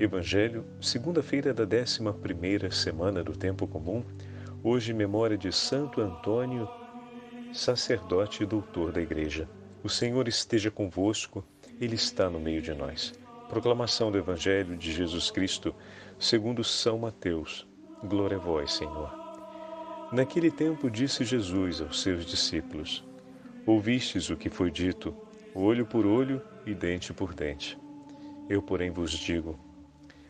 Evangelho, segunda-feira da 11 semana do tempo comum, hoje memória de Santo Antônio, sacerdote e doutor da Igreja. O Senhor esteja convosco, ele está no meio de nós. Proclamação do Evangelho de Jesus Cristo, segundo São Mateus. Glória a vós, Senhor. Naquele tempo disse Jesus aos seus discípulos: Ouvistes o que foi dito, olho por olho e dente por dente. Eu, porém, vos digo: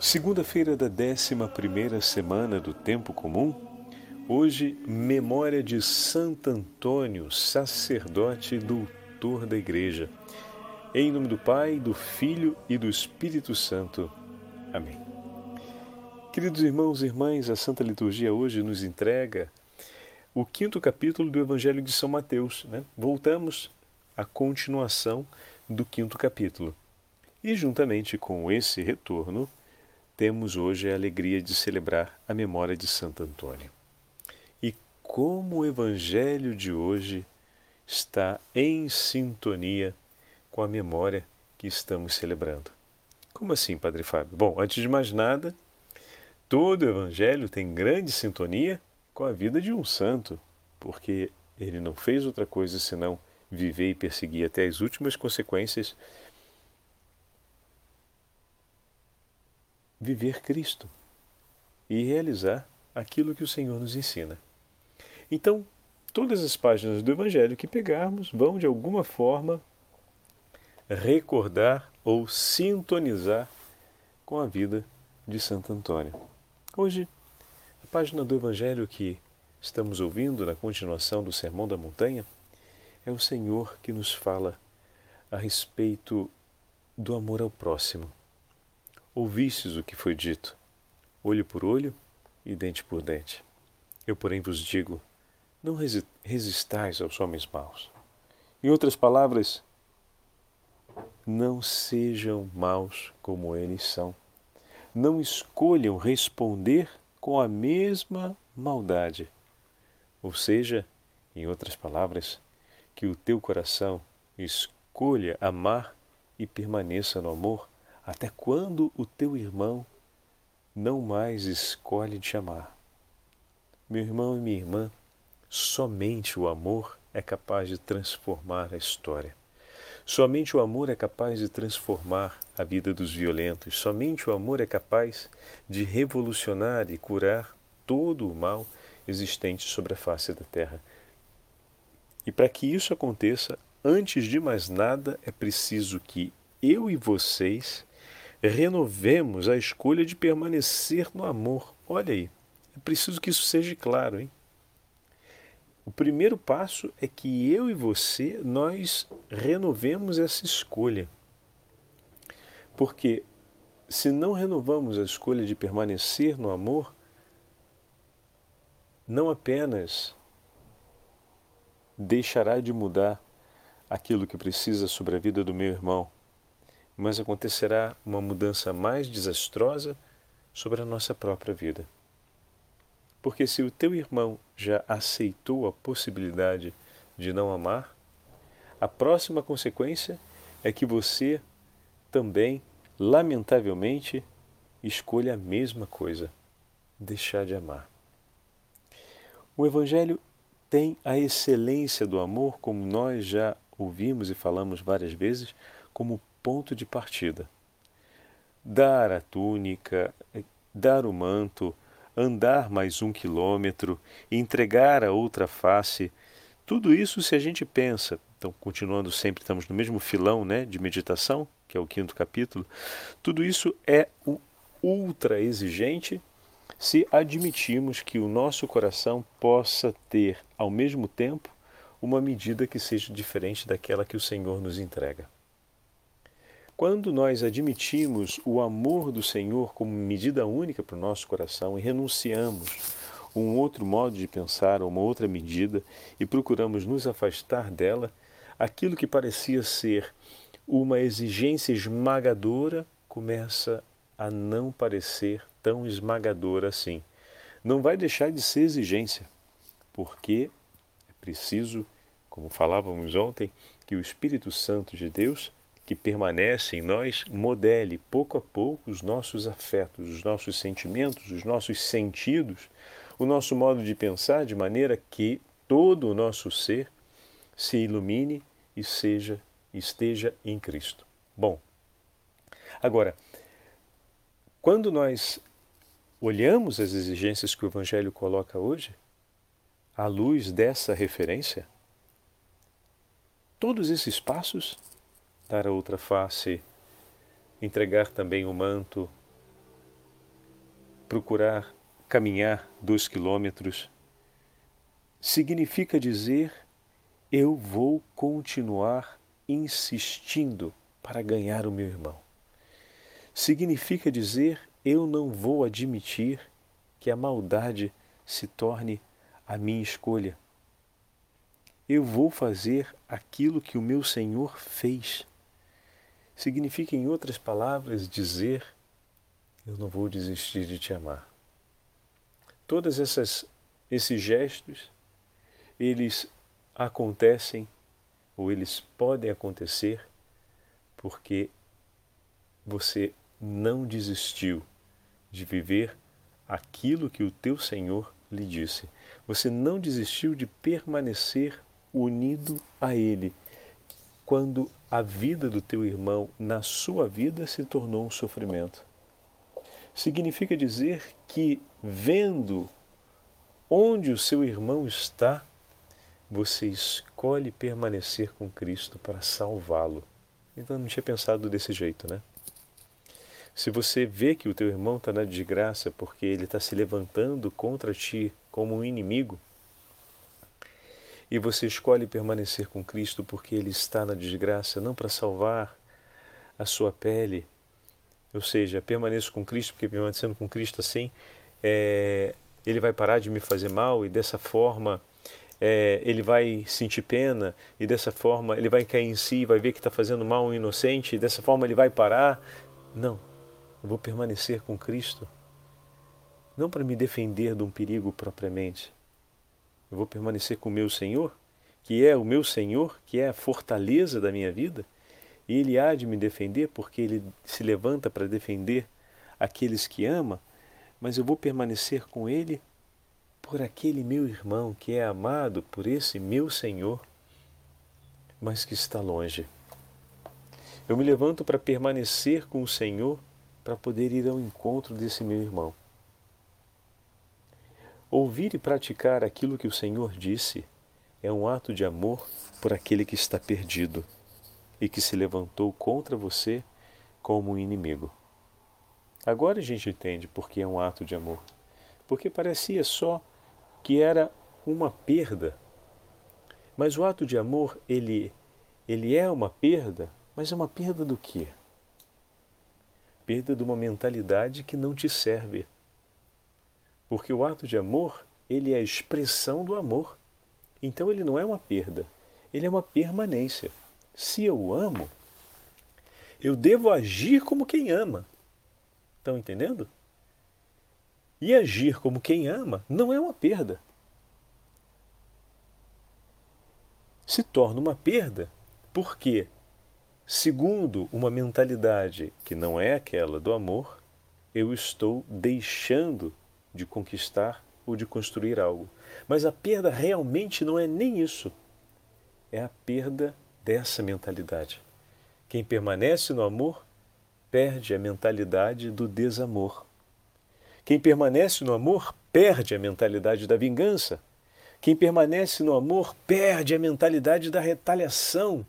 Segunda-feira da 11 semana do Tempo Comum, hoje, memória de Santo Antônio, sacerdote e doutor da Igreja. Em nome do Pai, do Filho e do Espírito Santo. Amém. Queridos irmãos e irmãs, a Santa Liturgia hoje nos entrega o quinto capítulo do Evangelho de São Mateus. Né? Voltamos à continuação do quinto capítulo. E juntamente com esse retorno, temos hoje a alegria de celebrar a memória de Santo Antônio. E como o Evangelho de hoje está em sintonia com a memória que estamos celebrando. Como assim, Padre Fábio? Bom, antes de mais nada, todo Evangelho tem grande sintonia com a vida de um santo, porque ele não fez outra coisa senão viver e perseguir até as últimas consequências viver Cristo e realizar aquilo que o Senhor nos ensina. Então, todas as páginas do Evangelho que pegarmos vão, de alguma forma, recordar ou sintonizar com a vida de Santo Antônio. Hoje, a página do Evangelho que estamos ouvindo na continuação do Sermão da Montanha é o Senhor que nos fala a respeito do amor ao próximo. Ouvistes o que foi dito, olho por olho e dente por dente. Eu, porém, vos digo: não resistais aos homens maus. Em outras palavras, não sejam maus como eles são. Não escolham responder com a mesma maldade. Ou seja, em outras palavras, que o teu coração escolha amar e permaneça no amor até quando o teu irmão não mais escolhe te amar? Meu irmão e minha irmã, somente o amor é capaz de transformar a história. Somente o amor é capaz de transformar a vida dos violentos. Somente o amor é capaz de revolucionar e curar todo o mal existente sobre a face da terra. E para que isso aconteça, antes de mais nada, é preciso que eu e vocês renovemos a escolha de permanecer no amor. Olha aí, é preciso que isso seja claro, hein? O primeiro passo é que eu e você nós renovemos essa escolha. Porque se não renovamos a escolha de permanecer no amor, não apenas deixará de mudar aquilo que precisa sobre a vida do meu irmão, mas acontecerá uma mudança mais desastrosa sobre a nossa própria vida. Porque se o teu irmão já aceitou a possibilidade de não amar, a próxima consequência é que você também, lamentavelmente, escolha a mesma coisa, deixar de amar. O Evangelho tem a excelência do amor, como nós já ouvimos e falamos várias vezes, como ponto de partida. Dar a túnica, dar o manto, andar mais um quilômetro, entregar a outra face, tudo isso se a gente pensa, então continuando sempre, estamos no mesmo filão né, de meditação, que é o quinto capítulo, tudo isso é o ultra exigente se admitirmos que o nosso coração possa ter, ao mesmo tempo, uma medida que seja diferente daquela que o Senhor nos entrega. Quando nós admitimos o amor do Senhor como medida única para o nosso coração e renunciamos um outro modo de pensar, uma outra medida e procuramos nos afastar dela, aquilo que parecia ser uma exigência esmagadora começa a não parecer tão esmagadora assim. Não vai deixar de ser exigência, porque é preciso, como falávamos ontem, que o Espírito Santo de Deus que permanece em nós modele pouco a pouco os nossos afetos, os nossos sentimentos, os nossos sentidos, o nosso modo de pensar, de maneira que todo o nosso ser se ilumine e seja esteja em Cristo. Bom, agora, quando nós olhamos as exigências que o Evangelho coloca hoje, à luz dessa referência, todos esses passos dar a outra face, entregar também o manto, procurar caminhar dois quilômetros, significa dizer eu vou continuar insistindo para ganhar o meu irmão. Significa dizer eu não vou admitir que a maldade se torne a minha escolha. Eu vou fazer aquilo que o meu Senhor fez significa, em outras palavras, dizer: Eu não vou desistir de te amar. Todas essas esses gestos, eles acontecem ou eles podem acontecer porque você não desistiu de viver aquilo que o teu Senhor lhe disse. Você não desistiu de permanecer unido a Ele quando a vida do teu irmão na sua vida se tornou um sofrimento. Significa dizer que, vendo onde o seu irmão está, você escolhe permanecer com Cristo para salvá-lo. Então não tinha pensado desse jeito, né? Se você vê que o teu irmão está na desgraça porque ele está se levantando contra ti como um inimigo, e você escolhe permanecer com Cristo porque Ele está na desgraça, não para salvar a sua pele, ou seja, permaneço com Cristo porque permanecendo com Cristo assim, é, Ele vai parar de me fazer mal e dessa forma é, ele vai sentir pena e dessa forma ele vai cair em si, vai ver que está fazendo mal um inocente e dessa forma ele vai parar. Não, eu vou permanecer com Cristo, não para me defender de um perigo propriamente, eu vou permanecer com o meu Senhor, que é o meu Senhor, que é a fortaleza da minha vida, e Ele há de me defender porque Ele se levanta para defender aqueles que ama, mas eu vou permanecer com Ele por aquele meu irmão que é amado por esse meu Senhor, mas que está longe. Eu me levanto para permanecer com o Senhor para poder ir ao encontro desse meu irmão. Ouvir e praticar aquilo que o Senhor disse é um ato de amor por aquele que está perdido e que se levantou contra você como um inimigo. Agora a gente entende por que é um ato de amor. Porque parecia só que era uma perda. Mas o ato de amor, ele, ele é uma perda, mas é uma perda do quê? Perda de uma mentalidade que não te serve porque o ato de amor, ele é a expressão do amor. Então ele não é uma perda, ele é uma permanência. Se eu amo, eu devo agir como quem ama. Estão entendendo? E agir como quem ama não é uma perda. Se torna uma perda porque, segundo uma mentalidade que não é aquela do amor, eu estou deixando de conquistar ou de construir algo. Mas a perda realmente não é nem isso. É a perda dessa mentalidade. Quem permanece no amor perde a mentalidade do desamor. Quem permanece no amor perde a mentalidade da vingança. Quem permanece no amor perde a mentalidade da retaliação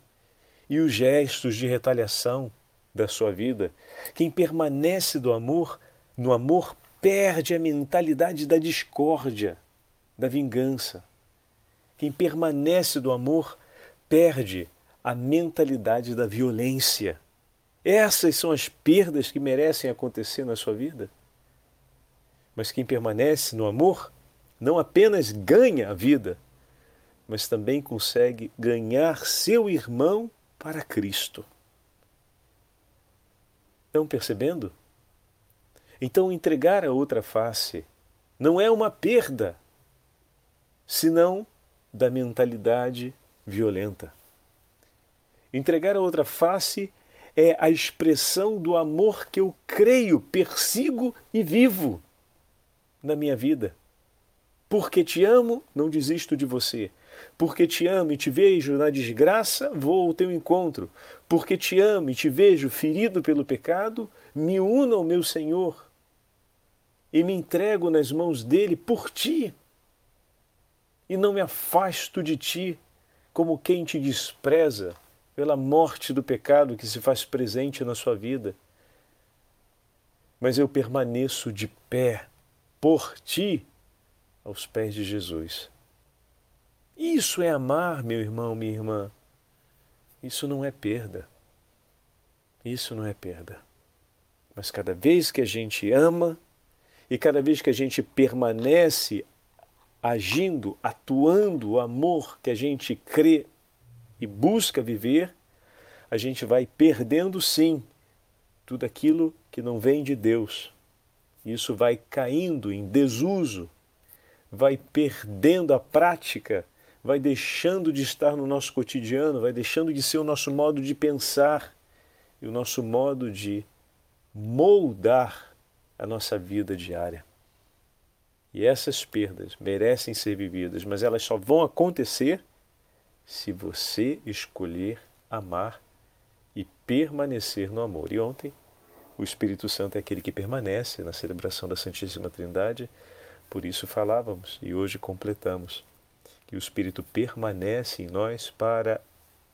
e os gestos de retaliação da sua vida. Quem permanece do amor, no amor perde a mentalidade da discórdia, da vingança. Quem permanece do amor perde a mentalidade da violência. Essas são as perdas que merecem acontecer na sua vida. Mas quem permanece no amor não apenas ganha a vida, mas também consegue ganhar seu irmão para Cristo. Estão percebendo? Então, entregar a outra face não é uma perda, senão da mentalidade violenta. Entregar a outra face é a expressão do amor que eu creio, persigo e vivo na minha vida. Porque te amo, não desisto de você. Porque te amo e te vejo na desgraça, vou ao teu encontro. Porque te amo e te vejo ferido pelo pecado, me uno ao meu Senhor e me entrego nas mãos dele por ti. E não me afasto de ti como quem te despreza pela morte do pecado que se faz presente na sua vida. Mas eu permaneço de pé por ti aos pés de Jesus. Isso é amar, meu irmão, minha irmã. Isso não é perda. Isso não é perda. Mas cada vez que a gente ama e cada vez que a gente permanece agindo, atuando o amor que a gente crê e busca viver, a gente vai perdendo sim tudo aquilo que não vem de Deus. Isso vai caindo em desuso, vai perdendo a prática, vai deixando de estar no nosso cotidiano, vai deixando de ser o nosso modo de pensar e o nosso modo de moldar a nossa vida diária. E essas perdas merecem ser vividas, mas elas só vão acontecer se você escolher amar e permanecer no amor. E ontem, o Espírito Santo é aquele que permanece na celebração da Santíssima Trindade, por isso falávamos e hoje completamos que o Espírito permanece em nós para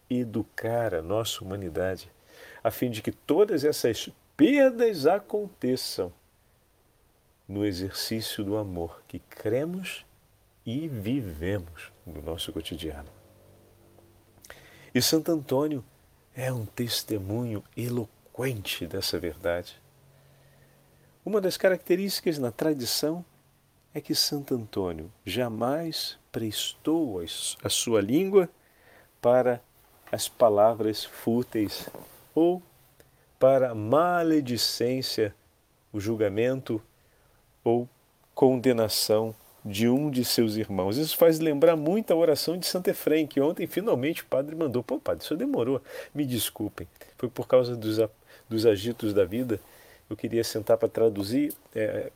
educar a nossa humanidade, a fim de que todas essas perdas aconteçam no exercício do amor que cremos e vivemos no nosso cotidiano. E Santo Antônio é um testemunho eloquente dessa verdade. Uma das características na tradição é que Santo Antônio jamais prestou a sua língua para as palavras fúteis ou para a maledicência, o julgamento ou condenação de um de seus irmãos. Isso faz lembrar muito a oração de Santo Efrem, que ontem finalmente o padre mandou. Pô, padre, isso demorou. Me desculpem. Foi por causa dos, dos agitos da vida. Eu queria sentar para traduzir. É,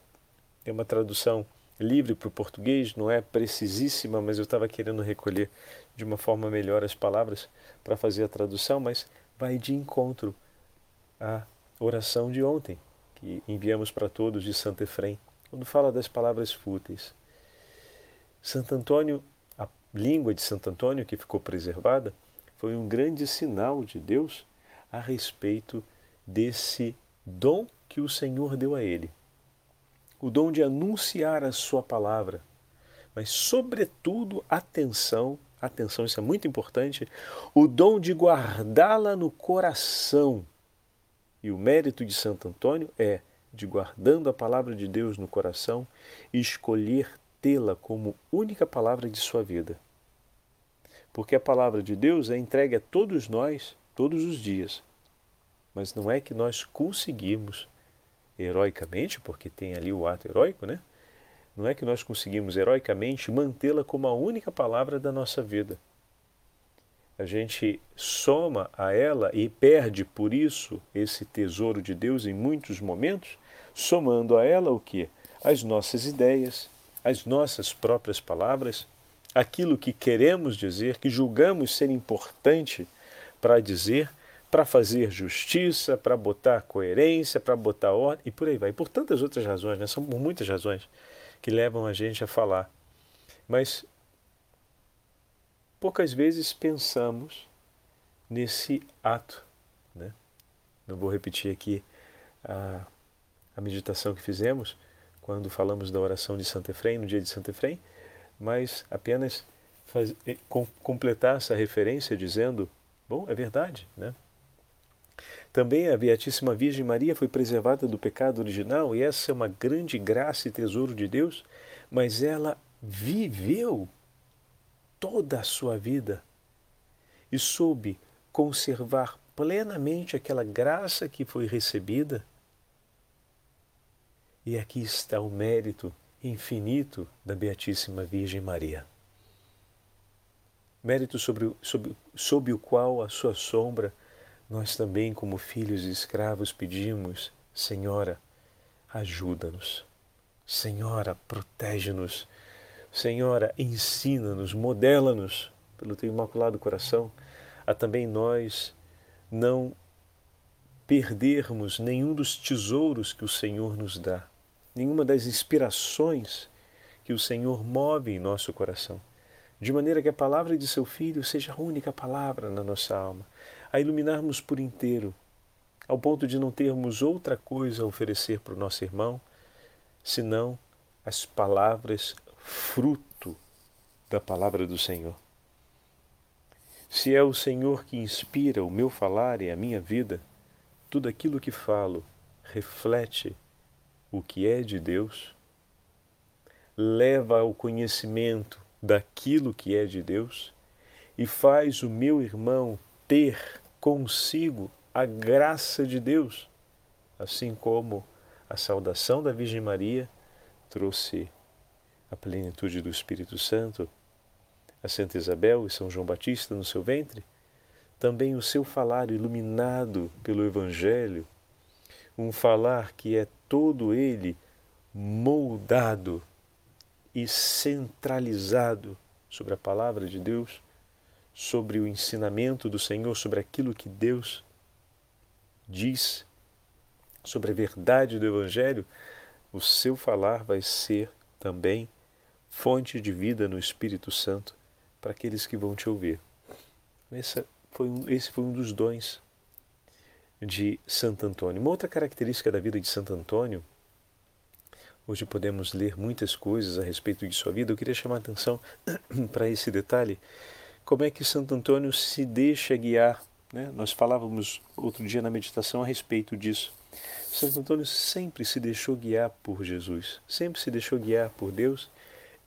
é uma tradução livre para o português, não é precisíssima, mas eu estava querendo recolher de uma forma melhor as palavras para fazer a tradução, mas vai de encontro à oração de ontem, que enviamos para todos de Santo Efrem quando fala das palavras fúteis. Santo Antônio, a língua de Santo Antônio que ficou preservada, foi um grande sinal de Deus a respeito desse dom que o Senhor deu a ele. O dom de anunciar a sua palavra, mas sobretudo atenção, atenção, isso é muito importante, o dom de guardá-la no coração. E o mérito de Santo Antônio é de guardando a palavra de Deus no coração e escolher tê-la como única palavra de sua vida. Porque a palavra de Deus é entregue a todos nós todos os dias. Mas não é que nós conseguimos heroicamente, porque tem ali o ato heróico, né? Não é que nós conseguimos heroicamente mantê-la como a única palavra da nossa vida. A gente soma a ela e perde por isso esse tesouro de Deus em muitos momentos, somando a ela o que? As nossas ideias, as nossas próprias palavras, aquilo que queremos dizer, que julgamos ser importante para dizer, para fazer justiça, para botar coerência, para botar ordem e por aí vai. Por tantas outras razões, né? são muitas razões que levam a gente a falar. Mas poucas vezes pensamos nesse ato. Né? Não vou repetir aqui a a meditação que fizemos quando falamos da oração de Santo Efrem, no dia de Santo Efrem, mas apenas faz, com, completar essa referência dizendo, bom, é verdade, né? Também a Beatíssima Virgem Maria foi preservada do pecado original e essa é uma grande graça e tesouro de Deus, mas ela viveu toda a sua vida e soube conservar plenamente aquela graça que foi recebida. E aqui está o mérito infinito da Beatíssima Virgem Maria. Mérito sobre, sobre, sob o qual a sua sombra nós também, como filhos e escravos, pedimos: Senhora, ajuda-nos. Senhora, protege-nos. Senhora, ensina-nos, modela-nos pelo teu imaculado coração, a também nós não perdermos nenhum dos tesouros que o Senhor nos dá, nenhuma das inspirações que o Senhor move em nosso coração, de maneira que a palavra de seu Filho seja a única palavra na nossa alma, a iluminarmos por inteiro, ao ponto de não termos outra coisa a oferecer para o nosso irmão, senão as palavras fruto da palavra do Senhor. Se é o Senhor que inspira o meu falar e a minha vida, tudo aquilo que falo reflete o que é de Deus, leva ao conhecimento daquilo que é de Deus e faz o meu irmão ter consigo a graça de Deus, assim como a saudação da Virgem Maria trouxe a plenitude do Espírito Santo a Santa Isabel e São João Batista no seu ventre, também o seu falar iluminado pelo Evangelho, um falar que é todo ele moldado e centralizado sobre a palavra de Deus, sobre o ensinamento do Senhor, sobre aquilo que Deus diz, sobre a verdade do Evangelho, o seu falar vai ser também fonte de vida no Espírito Santo para aqueles que vão te ouvir. Esse foi um, esse foi um dos dons de Santo Antônio. Uma outra característica da vida de Santo Antônio, hoje podemos ler muitas coisas a respeito de sua vida, eu queria chamar a atenção para esse detalhe. Como é que Santo Antônio se deixa guiar? Né? Nós falávamos outro dia na meditação a respeito disso. Santo Antônio sempre se deixou guiar por Jesus, sempre se deixou guiar por Deus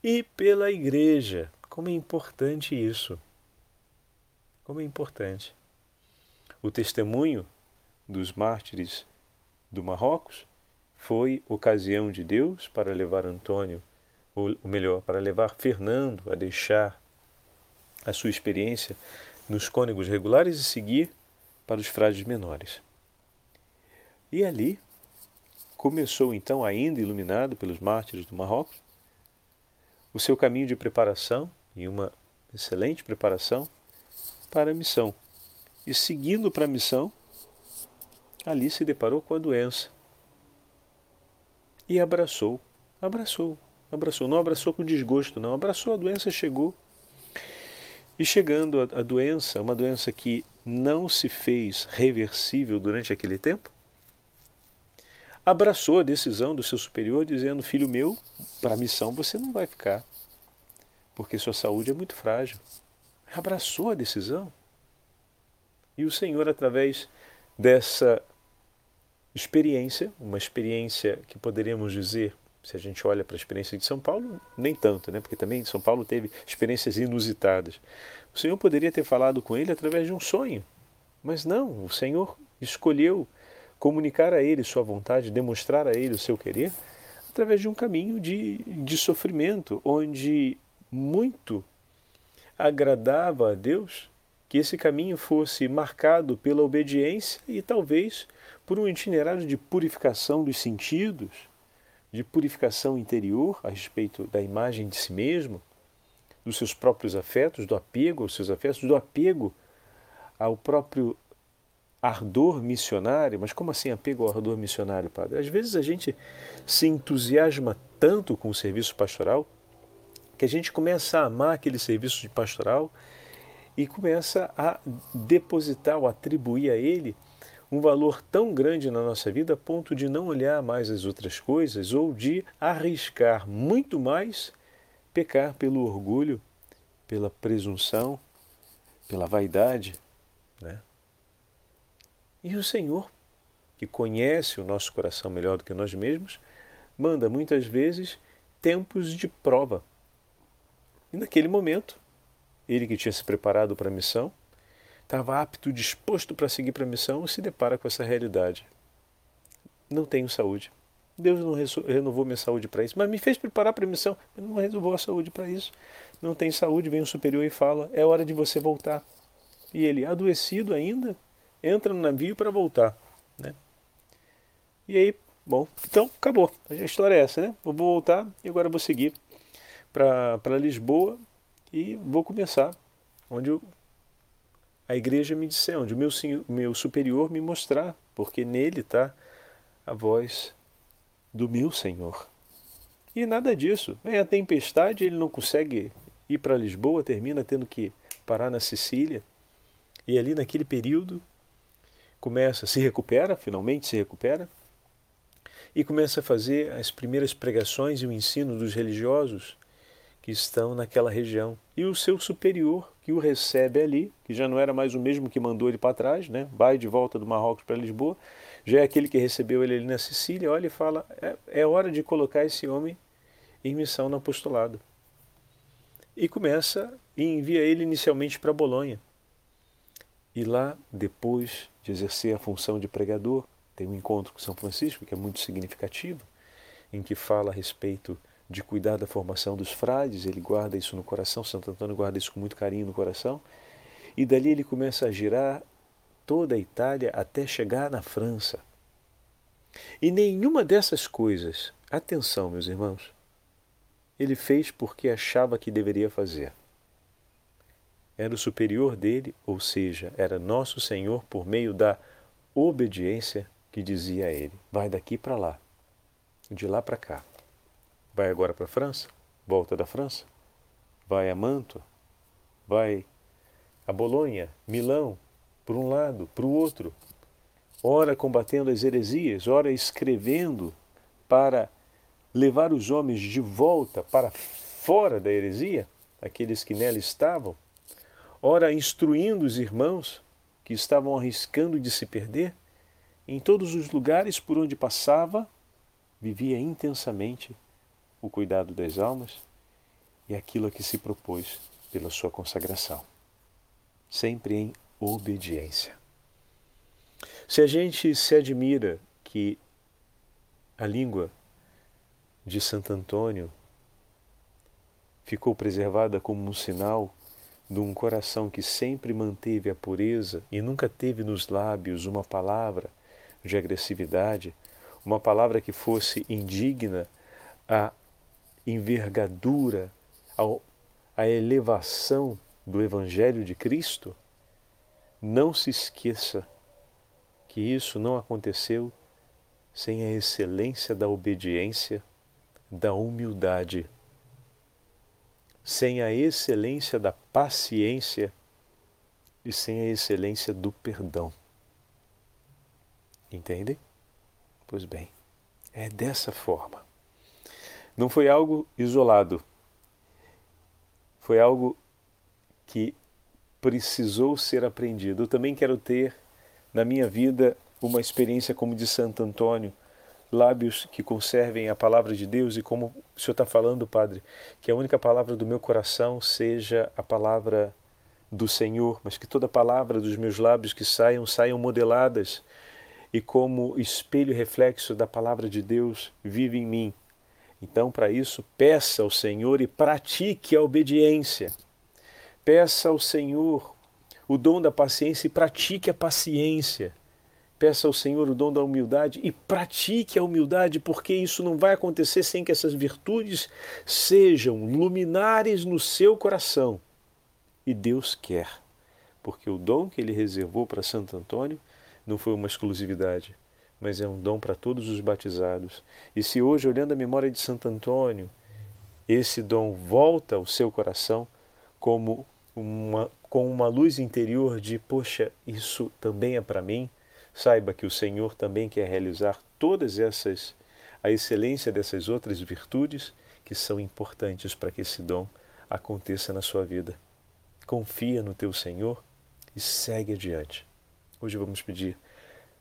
e pela Igreja. Como é importante isso. Como é importante. O testemunho dos mártires do Marrocos foi ocasião de Deus para levar Antônio, ou melhor, para levar Fernando a deixar a sua experiência nos cônegos regulares e seguir para os frades menores. E ali começou então, ainda iluminado pelos mártires do Marrocos, o seu caminho de preparação e uma excelente preparação para a missão. E seguindo para a missão, ali se deparou com a doença. E abraçou, abraçou, abraçou. Não abraçou com desgosto, não. Abraçou, a doença chegou. E chegando a, a doença, uma doença que não se fez reversível durante aquele tempo, abraçou a decisão do seu superior, dizendo: Filho meu, para a missão você não vai ficar porque sua saúde é muito frágil. Abraçou a decisão. E o Senhor, através dessa experiência, uma experiência que poderíamos dizer, se a gente olha para a experiência de São Paulo, nem tanto, né? porque também São Paulo teve experiências inusitadas. O Senhor poderia ter falado com ele através de um sonho, mas não, o Senhor escolheu comunicar a ele sua vontade, demonstrar a ele o seu querer, através de um caminho de, de sofrimento, onde muito agradava a Deus que esse caminho fosse marcado pela obediência e talvez por um itinerário de purificação dos sentidos, de purificação interior a respeito da imagem de si mesmo, dos seus próprios afetos, do apego aos seus afetos, do apego ao próprio ardor missionário. Mas como assim apego ao ardor missionário, padre? Às vezes a gente se entusiasma tanto com o serviço pastoral que a gente começa a amar aquele serviço de pastoral e começa a depositar ou atribuir a ele um valor tão grande na nossa vida a ponto de não olhar mais as outras coisas ou de arriscar muito mais pecar pelo orgulho, pela presunção, pela vaidade. E o Senhor, que conhece o nosso coração melhor do que nós mesmos, manda muitas vezes tempos de prova. E naquele momento, ele que tinha se preparado para a missão, estava apto, disposto para seguir para a missão, se depara com essa realidade. Não tenho saúde. Deus não renovou minha saúde para isso, mas me fez preparar para a missão. Ele não renovou a saúde para isso. Não tem saúde, vem o superior e fala: é hora de você voltar. E ele, adoecido ainda, entra no navio para voltar. Né? E aí, bom, então acabou. A história é essa, né? Vou voltar e agora vou seguir para Lisboa e vou começar onde eu, a igreja me disser, onde o meu, meu superior me mostrar, porque nele está a voz do meu Senhor. E nada disso. Vem a tempestade, ele não consegue ir para Lisboa, termina tendo que parar na Sicília. E ali naquele período começa, se recupera, finalmente se recupera, e começa a fazer as primeiras pregações e o ensino dos religiosos que estão naquela região. E o seu superior, que o recebe ali, que já não era mais o mesmo que mandou ele para trás, né? vai de volta do Marrocos para Lisboa, já é aquele que recebeu ele ali na Sicília, olha e fala: é, é hora de colocar esse homem em missão no apostolado. E começa e envia ele inicialmente para Bolonha. E lá, depois de exercer a função de pregador, tem um encontro com São Francisco que é muito significativo, em que fala a respeito de cuidar da formação dos frades, ele guarda isso no coração, Santo Antônio guarda isso com muito carinho no coração, e dali ele começa a girar toda a Itália até chegar na França. E nenhuma dessas coisas, atenção, meus irmãos, ele fez porque achava que deveria fazer. Era o superior dele, ou seja, era nosso Senhor por meio da obediência que dizia a ele: vai daqui para lá, de lá para cá. Vai agora para a França? Volta da França? Vai a Mantua? Vai a Bolonha? Milão? Por um lado, para o outro. Ora combatendo as heresias, ora escrevendo para levar os homens de volta para fora da heresia, aqueles que nela estavam, ora instruindo os irmãos que estavam arriscando de se perder, em todos os lugares por onde passava, vivia intensamente o cuidado das almas e aquilo a que se propôs pela sua consagração, sempre em obediência. Se a gente se admira que a língua de Santo Antônio ficou preservada como um sinal de um coração que sempre manteve a pureza e nunca teve nos lábios uma palavra de agressividade, uma palavra que fosse indigna a envergadura, a elevação do Evangelho de Cristo, não se esqueça que isso não aconteceu sem a excelência da obediência, da humildade, sem a excelência da paciência e sem a excelência do perdão. Entende? Pois bem, é dessa forma. Não foi algo isolado. Foi algo que precisou ser aprendido. Eu também quero ter na minha vida uma experiência como de Santo Antônio, lábios que conservem a palavra de Deus e como o Senhor está falando, Padre, que a única palavra do meu coração seja a palavra do Senhor, mas que toda palavra dos meus lábios que saiam, saiam modeladas e como espelho reflexo da palavra de Deus vive em mim então, para isso, peça ao Senhor e pratique a obediência. Peça ao Senhor o dom da paciência e pratique a paciência. Peça ao Senhor o dom da humildade e pratique a humildade, porque isso não vai acontecer sem que essas virtudes sejam luminares no seu coração. E Deus quer, porque o dom que ele reservou para Santo Antônio não foi uma exclusividade, mas é um dom para todos os batizados. E se hoje, olhando a memória de Santo Antônio, esse dom volta ao seu coração como uma, com uma luz interior de, poxa, isso também é para mim, saiba que o Senhor também quer realizar todas essas, a excelência dessas outras virtudes que são importantes para que esse dom aconteça na sua vida. Confia no teu Senhor e segue adiante. Hoje vamos pedir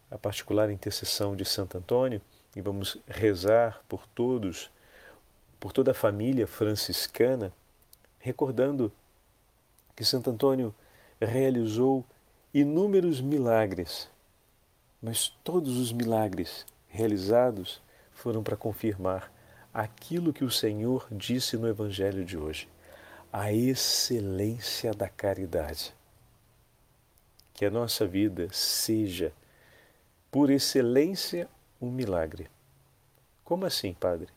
a particular intercessão de Santo Antônio e vamos rezar por todos, por toda a família franciscana, recordando que Santo Antônio realizou inúmeros milagres, mas todos os milagres realizados foram para confirmar aquilo que o Senhor disse no Evangelho de hoje, a excelência da caridade. Que a nossa vida seja, por excelência, um milagre. Como assim, Padre?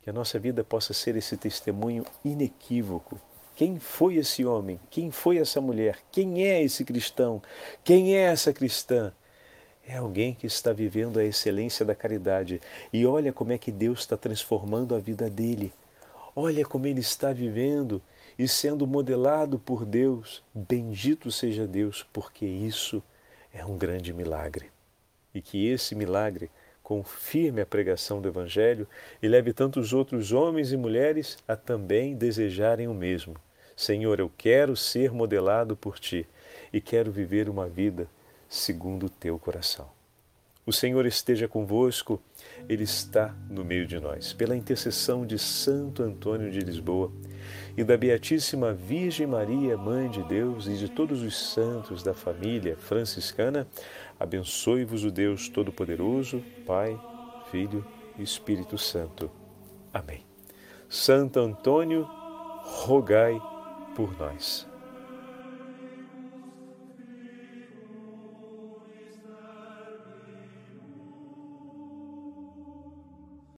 Que a nossa vida possa ser esse testemunho inequívoco. Quem foi esse homem? Quem foi essa mulher? Quem é esse cristão? Quem é essa cristã? É alguém que está vivendo a excelência da caridade. E olha como é que Deus está transformando a vida dele. Olha como ele está vivendo e sendo modelado por Deus. Bendito seja Deus, porque isso é um grande milagre. E que esse milagre confirme a pregação do Evangelho e leve tantos outros homens e mulheres a também desejarem o mesmo. Senhor, eu quero ser modelado por Ti e quero viver uma vida segundo o teu coração. O Senhor esteja convosco, Ele está no meio de nós. Pela intercessão de Santo Antônio de Lisboa e da Beatíssima Virgem Maria, Mãe de Deus, e de todos os santos da família franciscana, abençoe-vos o Deus Todo-Poderoso, Pai, Filho e Espírito Santo. Amém. Santo Antônio, rogai por nós.